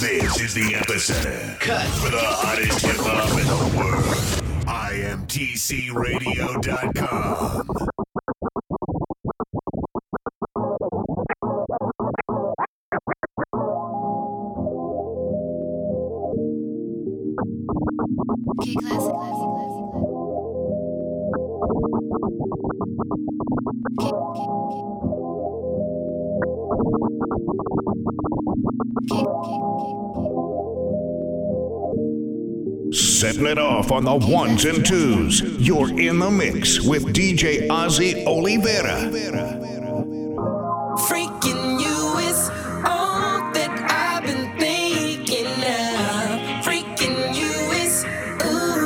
This is the epicenter. Cut for the hottest hip hop in the world. IMTCRadio.com. on the ones and twos. You're in the mix with DJ Ozzie Olivera. Freaking you is all that I've been thinking of. Freaking you is ooh,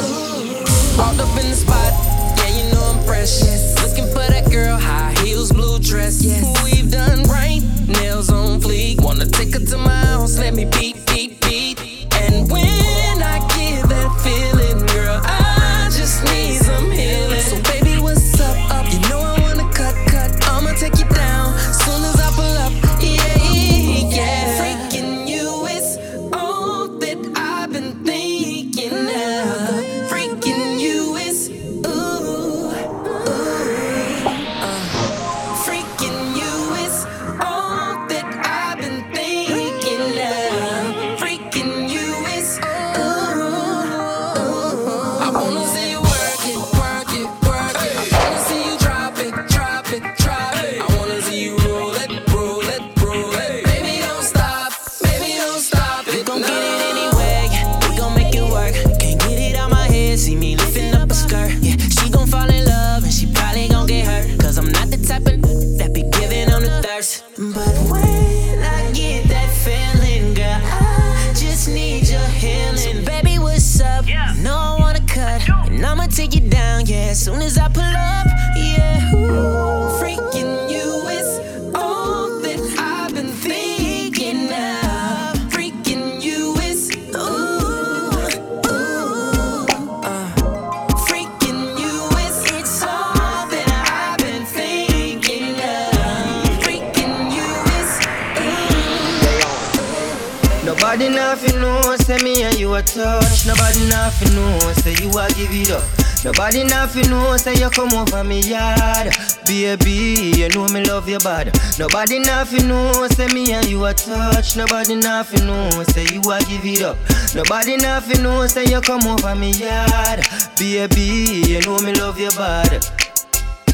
ooh. All up in the spot, yeah, you know I'm fresh. Looking for that girl, high heels, blue dress. We've done right, nails on fleek. Wanna take her to my house, let me beat, beat, beat. And when soon as I pull up, yeah. Ooh, freaking you is all that I've been thinking of. Freaking you is ooh, ooh, uh. Freaking you is it's all that I've been thinking of. Freaking you is ooh. Nobody nothing know, say me and you a touch. Nobody nothing know, say you a give it up. Nobody nothing know, say you come over me yard. Baby, you know me love you bad. Nobody nothing know, say me and you a touch. Nobody nothing know, say you a give it up. Nobody nothing know, say you come over me yard. Baby, you know me love you bad.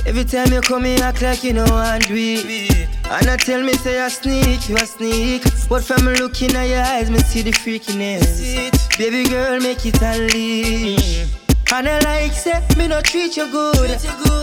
Every time you come here, act like you know and do it. And I tell me, say I sneak, you a sneak. But from looking at your eyes, me see the freakiness. Baby girl, make it unleash. And I like say me no treat you good.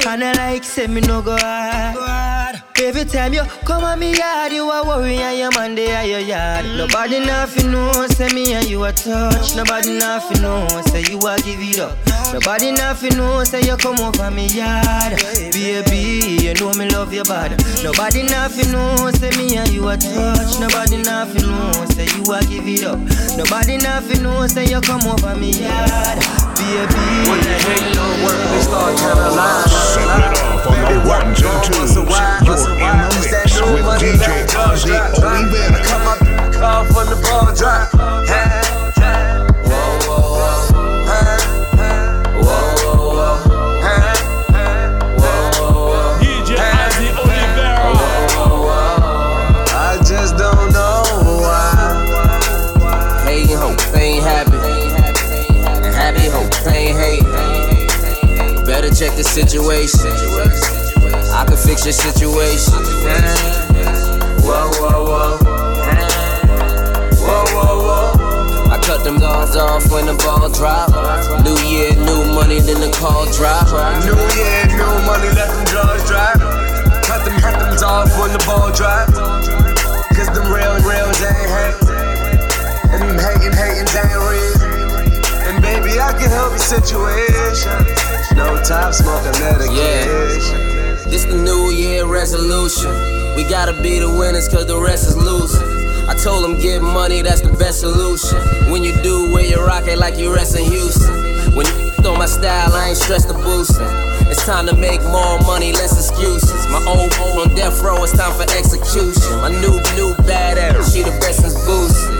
And I like say me no go hard. Every time you oh, come on me yard, you a worry and your man they are your yard. Mm. Nobody nothing know, say me and you a touch. Nobody nothing know, say you a give it up. Nobody nothing know, say you come over me yard. Baby, you know me love you bad. Nobody nothing know, say me and you a touch. Nobody nothing know, say you a give it up. Nobody nothing know, say you come over me yard. Baby, When the hate don't work, situation. No time smoking medication. This the new year resolution. We gotta be the winners cause the rest is losing. I told them get money, that's the best solution. When you do, wear your rocket like you rest in Houston. When you on my style, I ain't stressed to boosting. It's time to make more money, less excuses. My old home on death row, it's time for execution. My new, new badass, she the best since booze.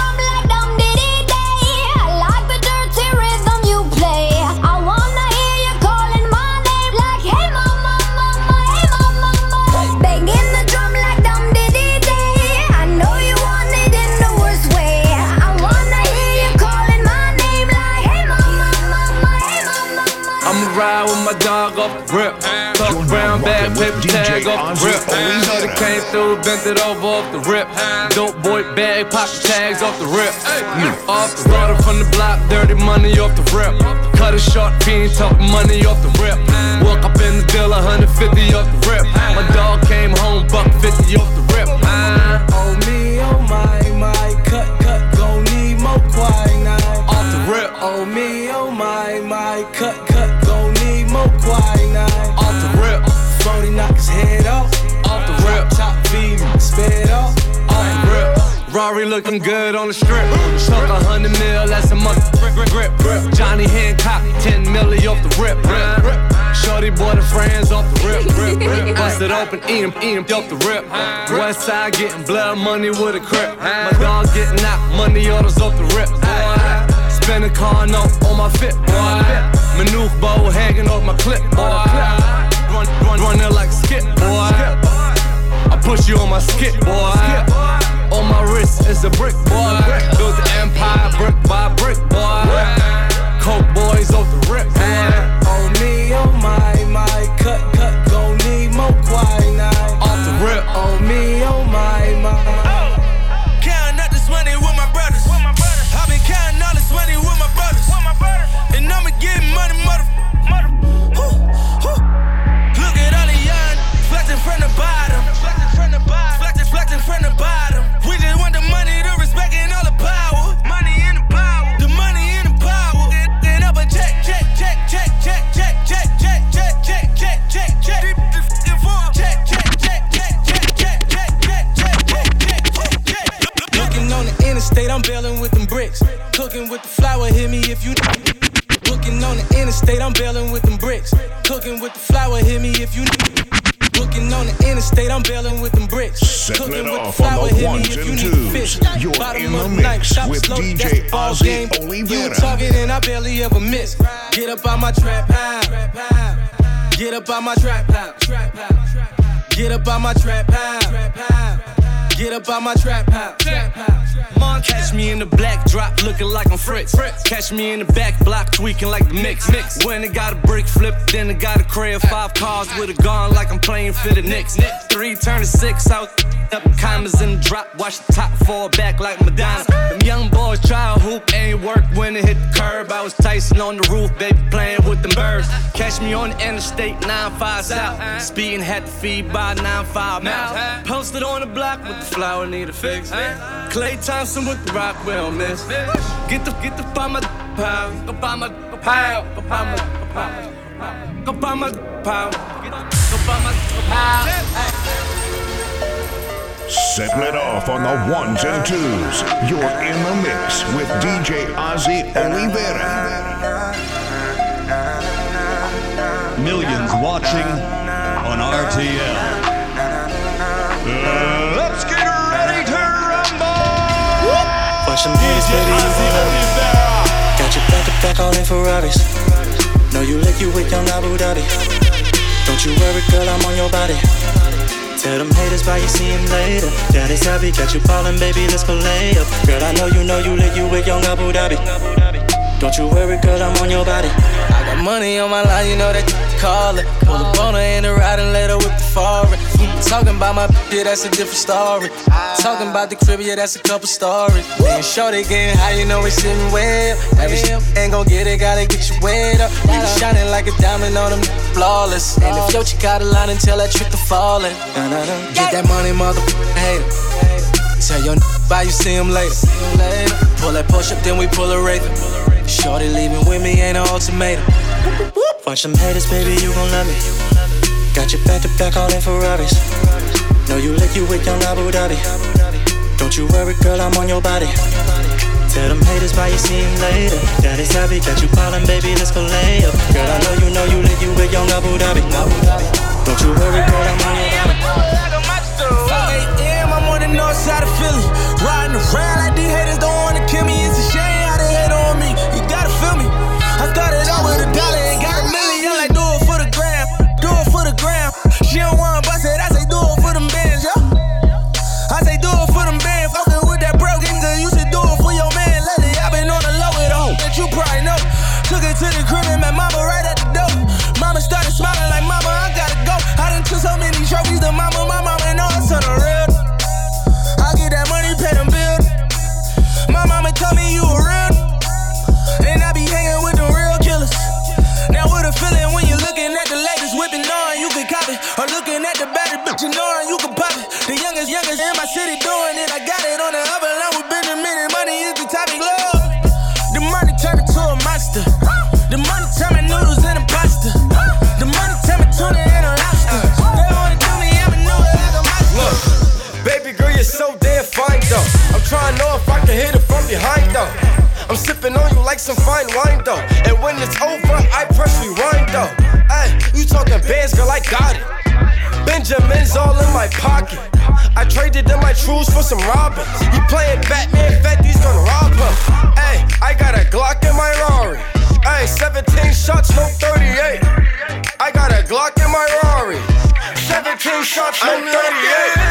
tag off the rip. Ozzie Olivera. Shorty came through, bent it over off the rip. Dope boy bag, pocket tags off the rip. Off the water from the block, dirty money off the rip. Cut it short, fiend, talk money off the rip. Walk up in the deal, 150 off the rip. My dog came home, buck 50 off the rip. Oh me, oh my, my, cut, cut, gon' need more quinine. Off the rip, Oh me, oh my, my, cut, cut, looking good on the strip. Took a hundred mil, that's a mother grip, grip, grip. Johnny Hancock, 10 milli off the rip. Shorty boy the friends off the rip, rip, rip. Bust it open, eat him, eat him off the rip. West side getting blood money with a crip. My dog getting out, money orders off the rip. Boy. Spin a car note on my fit, boy. Maneuver bow hanging off my clip, boy. Run, run, running like skip, boy. I push you on my skip, boy. On my wrist is a brick, boy. Built the empire brick by brick, boy. Coke boys off the rip, boy. Oh me, oh my, my, cut, cut, gon' need more quinine. Off the rip, Oh me, oh my, my. by my trap house. Trap house. Catch me in the black drop, looking like I'm Fritz. Catch me in the back block, tweaking like the mix. mix. When it got a brick flip, then it got a crib. Five cars with a gun, like I'm playing for the Knicks. Three turn to six out. Up commas in the drop, watch the top fall back like Madonna. Them young boys try a hoop, ain't work when it hit the curb. I was Tyson on the roof, baby, playing with them birds. Catch me on the interstate, 9-5 south. Speeding had to feed by 9-5 mouth. Posted on the block with the flower, need a fix. Klay Thompson with the rock, we miss. Get the, get the by my pound, go by my pound, go by my pound, go by my pound, go by my pound. Settle it off on the ones and twos. You're in the mix with DJ Ozzie Olivera. Millions watching on RTL. Let's get ready to rumble! Watch them haters, baby, you gon' love me. Got your back to back all in Ferraris. Know you lick you with young Abu Dhabi. Don't you worry, girl, I'm on your body. Tell them haters why you see him later. Daddy's happy, got you ballin', baby, let's go lay up. Girl, I know you know you lick you with young Abu Dhabi. Don't you worry, girl, I'm on your body. I got money on my line, you know that you call it. Pull up on her in the ride and let her whip the foreign. Talking about my yeah, that's a different story. Talking about the crib, yeah, that's a couple stories. Then shorty getting high, you know it's sitting well. Every shit ain't gon' get it, gotta get you wet up. You be shining like a diamond on them, flawless. Uh. And if yo chick got a line tell that trick to fallin'. Get that money, motherfucker, hater. Tell your bye, you see him later. Pull that push up, then we pull a raven. Shorty leaving with me ain't an ultimatum. Watch them haters, baby, you gon' love me. Got your back to back all in Ferraris. Know you lick you with young Abu Dhabi. Don't you worry, girl, I'm on your body. Tell them haters why you see him later. Daddy's happy, got you ballin', baby, let's go lay up. Girl, I know you know you lick you with young Abu Dhabi. Don't you worry, girl, I'm on your body. 5 a.m. I'm on the north side of Philly. Riding around like these tell me you a real. And I be hanging with the real killers. Now what a feeling when you're looking at the latest whipping on, you can cop it. Or looking at the baddest bitch, you know you can pop it. The youngest, youngest in my city doing it. I got it on the other line with Benjamin and money is the topic love. The money turned into a monster. The money turn my noodles into pasta. The money turn my tuna into lobster. They wanna do me, I'm a noodle like a monster. Look, baby girl, you're so damn fine though. To know if I can hit it from behind though. I'm sipping on you like some fine wine though. And when it's over, I press rewind though. Hey, you talking bands, girl, I got it. Benjamin's all in my pocket. I traded in my trues for some robins. You playing Batman, Fetty's gonna rob him. Hey, I got a Glock in my Rari. Hey, 17 shots, no 38. I got a Glock in my Rari. 17 shots, no 38.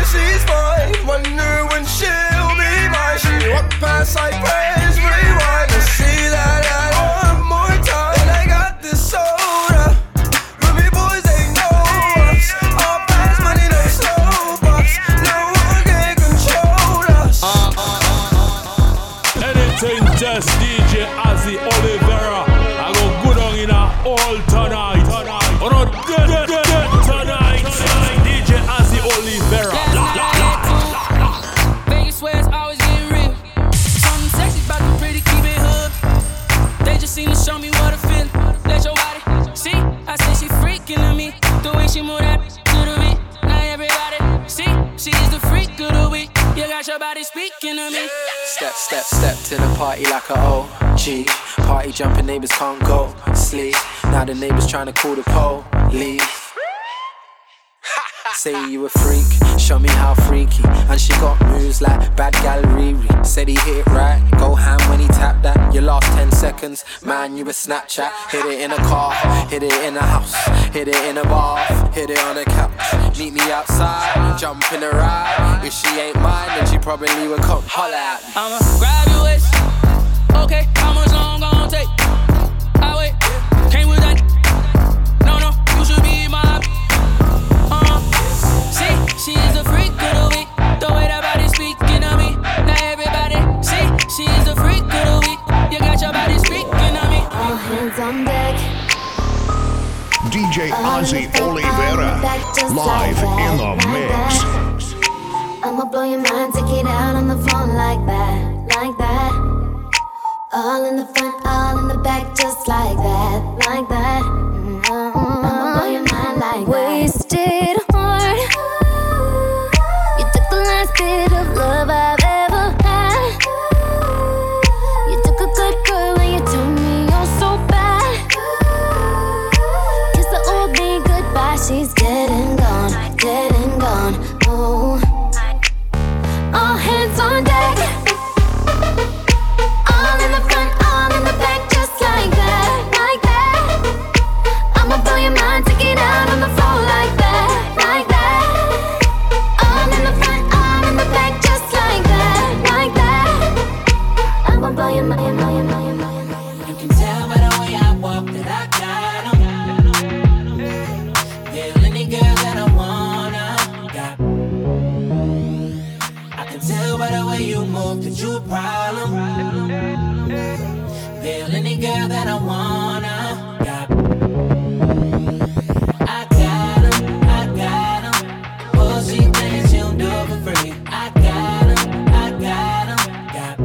Party jumping neighbors can't go sleep. Now the neighbors trying to call the police. Say you a freak, show me how freaky. And she got moves like bad gal Riri. Said he hit it right, go ham when he tapped that. Your last 10 seconds, man, you a Snapchat. Hit it in a car, hit it in a house, hit it in a bar, hit it on a couch. Meet me outside, jump in a ride. If she ain't mine, then she probably would come holler at me. I'ma grab waist. Okay, how much long gon' take? I wait. Came with that. No, no, you should be my. Uh, see, she is a freak of the week. The way that body speaking to me. Now everybody, see, she is a freak of the week. You got your body speaking to me. All hands on deck. DJ Ozzie Olivera. Live in the mix. I'ma blow your mind, take it out on the phone like that, like that. All in the front, all in the back, just like that, like that. Tell by the way you move that you a problem. Feel any girl that I wanna. Got I I do for free. I I. Got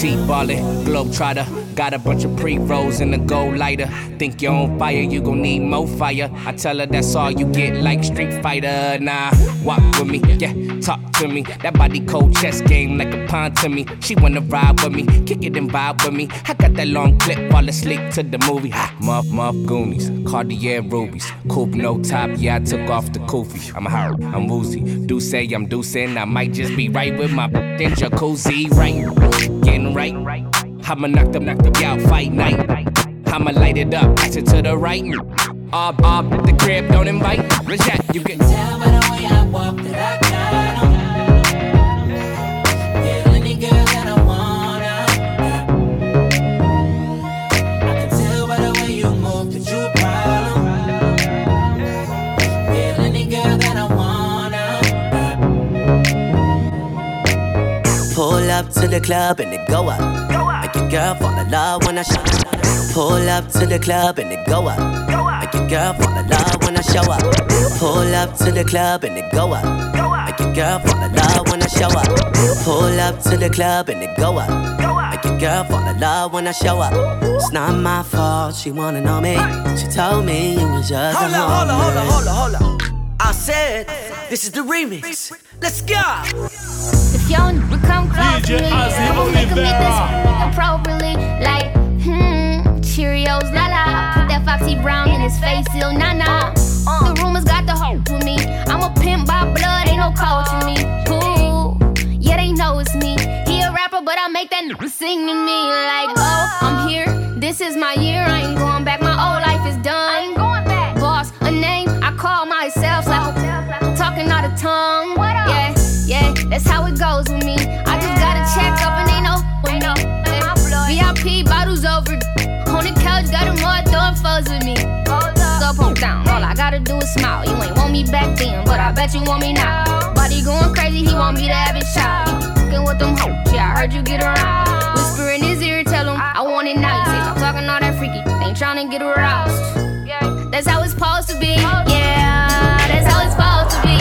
T-ballin', globetrotter. Got a bunch of pre-rolls in a gold lighter. Think you're on fire, you gon' need more fire. I tell her that's all you get, like Street Fighter. Nah, walk with me, yeah, talk to me. That body cold chess game like a pawn to me. She wanna ride with me, kick it and vibe with me. I got that long clip, fall asleep to the movie. Ha, muff, muff, Goonies, Cartier rubies, coupe no top. Yeah, I took off the kufi. I'm hard, I'm woozy. Do say I'm deucing, I might just be right with my in jacuzzi, right? Getting right. I'ma knock them, knock them out, fight night. I'ma light it up, pass it to the right. Ob, ob, the crib, don't invite. Reject, you can tell by the way I walk that I got 'em. Feel any girl that I wanna. I can tell by the way you move that you. Feel any girl that I wanna. Pull up to the club and it go up. Girl fall in love when I show up. Pull up to the club and it go up. Make your girl fall in love when I show up. Pull up to the club and it go up. Make your girl fall in love when I show up. Pull up to the club and it go up. Make your girl fall in love when I show up. It's not my fault, she wanna know me. She told me you was just Hold a hold up, hold homie. hold up, hold up. I said, this is the remix. Let's go. If y'all come close DJ to me, Ozzie I'ma make 'em get this appropriately. Like, hmm, Cheerios, la la. Put that Foxy Brown in his face, ill na na. The rumors got the hope with me. I'm a pimp by blood, ain't no code to me. Ooh, yeah, they know it's me. He a rapper, but I make that n- sing to me. Like, oh, I'm here. This is my year. I ain't going back. My old life is done. I ain't going back. Boss, a name I call myself. Like, talking out of tongue. Yeah, yeah, that's how it goes got them all throwing foes with me. Go pump down, all I gotta do is smile. You ain't want me back then, but I bet you want me now. Body going crazy, he want me to have it shot. Fucking with them hoes, yeah, I heard you get around. Whisper in his ear, tell him I want it now. You say stop talking all that freaky, ain't tryna get aroused. That's how it's supposed to be. Yeah, that's how it's supposed to be.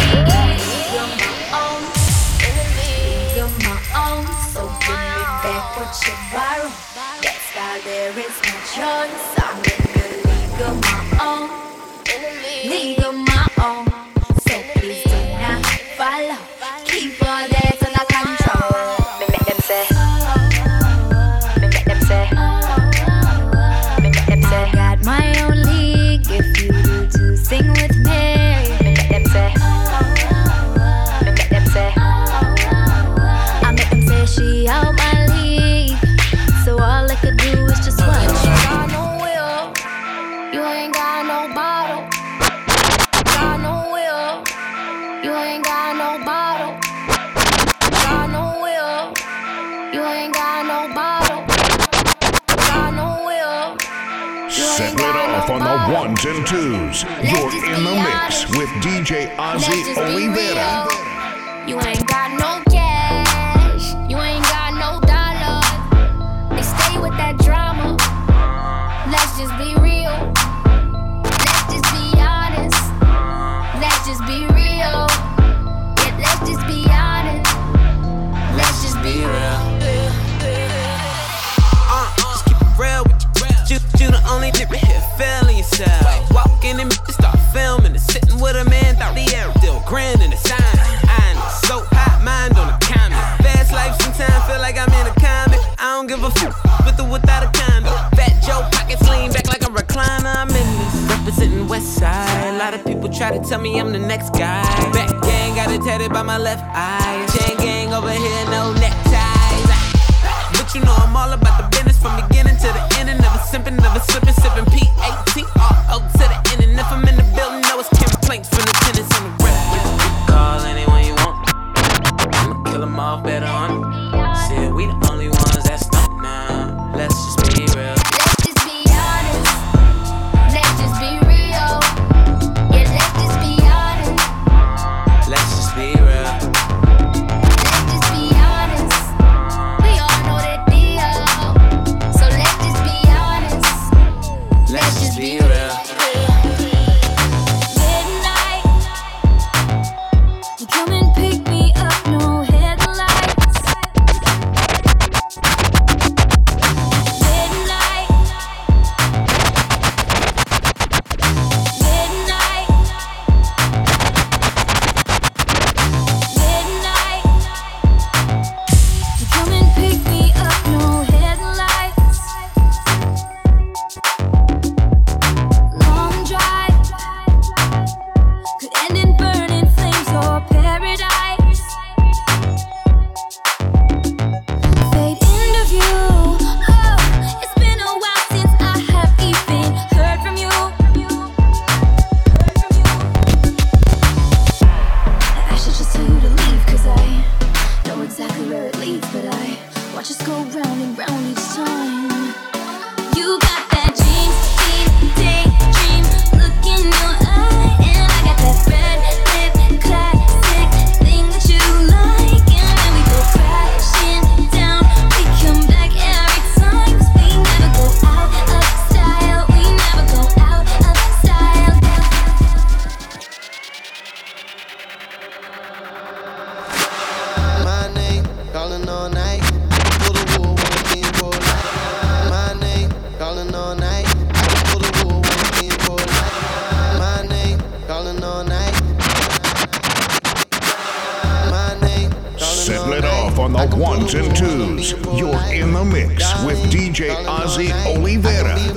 So give me back what you borrow. There is no choice. I'm the league of my own. League and twos. You're in the mix with DJ Ozzie Let's just be Olivera. You ain't got no to tell me I'm the next guy. Back gang got it tatted by my left eye. Chain gang over here, no neckties. But you know I'm all about the business from beginning to the end. And never simping, never slipping, sipping P-A-T. You're in the mix with DJ Ozzie Olivera.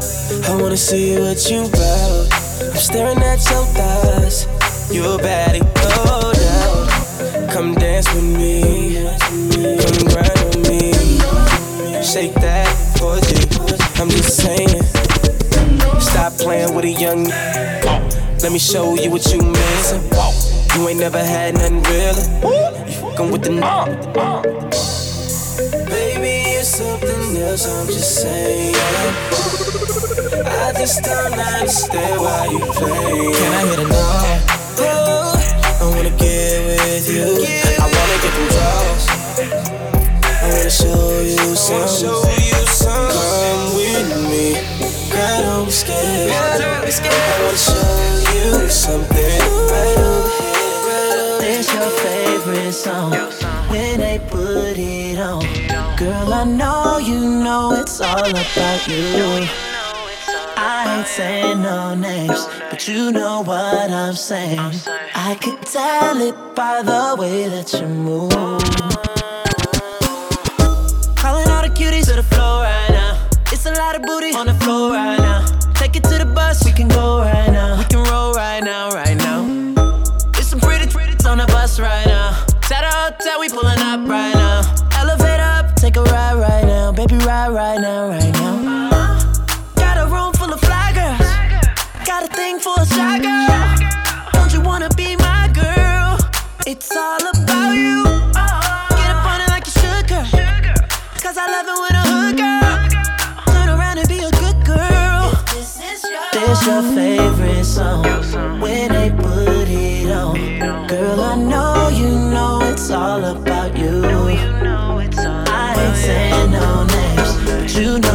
I wanna see what you about. I'm staring at your thighs. You're a baddie, oh, no doubt. Come dance with me. Come grind on me. Shake that booty. I'm just saying. Stop playing with a young. Let me show you what you missing. You ain't never had nothing real. You fucking with the cause I'm just saying. I just don't understand why you play. Can I hit a no? Oh, I wanna get with you. I wanna get them drugs. I wanna show you some. Come with me. I don't be scared. I wanna show you something right over here. It's your favorite song when they put it on. Girl, I know you know it's all about you. I ain't saying no names, but you know what I'm saying. I could tell it by the way that you move. Calling all the cuties to the floor right now. It's a lot of booty on the floor right now. Take it to the bus, we can go right now What's your favorite song? When they put it on, girl, I know you know it's all about you. I ain't saying no names, but you know.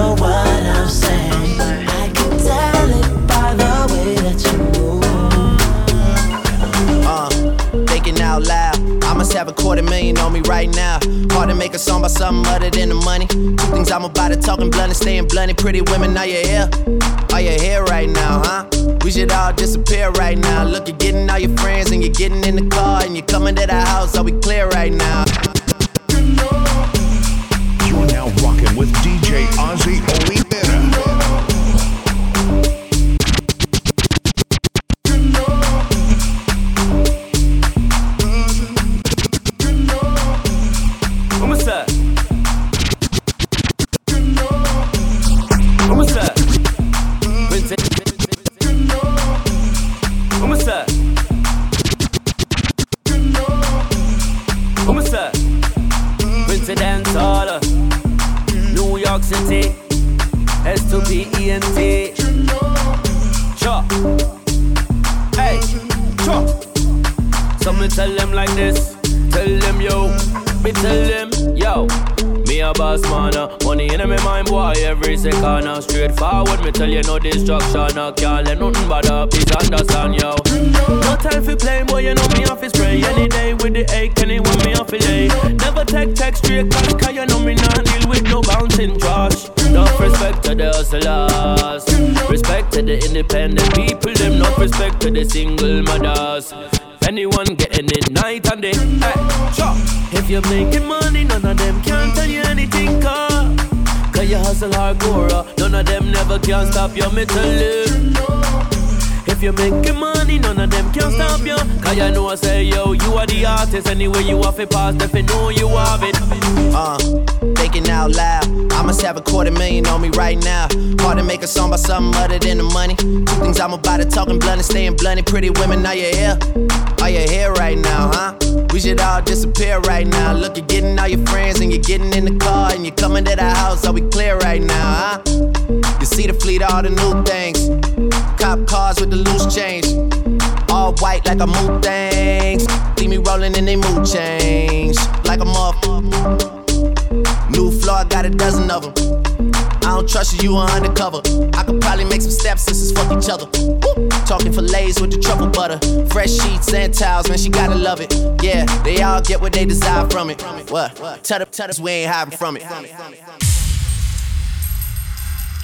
Quarter million on me right now. Hard to make a song about something other than the money. Two things I'm about to talking blunt and staying blunt. Pretty women, are you here? Are you here right now, huh? We should all disappear right now. Look, you're getting all your friends and you're getting in the car and you're coming to the house. Are we clear right now? You're now rocking with DJ Ozzie Olivera. Mind, boy. Every second, uh, straight forward. Me tell you no destruction, uh, can't let nothing bother. Please understand yo. No time for playing, boy. You know me off is spray any day with the ache. Anyone me off lay. Never take text straight cash, cause you know me not deal with no bouncing trash. No respect to the hustlers, respect to the independent people. Them no respect to the single mothers. Anyone getting it night and day. Hey. If you're making money, none of them can tell you anything. Cause you hustle hardcore, uh. none of them never can stop you, me tell you. If you're making money, none of them can stop you. Cause you know I say, yo, you are the artist. Anyway, you have it pass, if you know you have it. Uh, thinking out loud. I must have a quarter million on me right now. Hard to make a song about something other than the money. Two things I'm about to talking blunt and staying blunt. Pretty women, are you here? Are you here right now, huh? We should all disappear right now. Look, you're getting all your friends and you're getting in the car and you're coming to the house. Are we clear right now, huh? You see the fleet, all the new things. Cop cars with the loose change. All white like a mood things. See me rolling in they mood change. Like a muff. New floor, got a dozen of them. I don't trust you, you are undercover. I could probably make some stepsisters fuck each other. Woo! Talking fillets with the truffle butter. Fresh sheets and towels, man, she gotta love it. Yeah, they all get what they desire from it. What? Tell the tell we ain't hiding from it.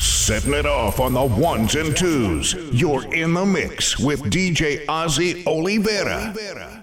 Setting it off on the ones and twos. You're in the mix with DJ Ozzie Olivera.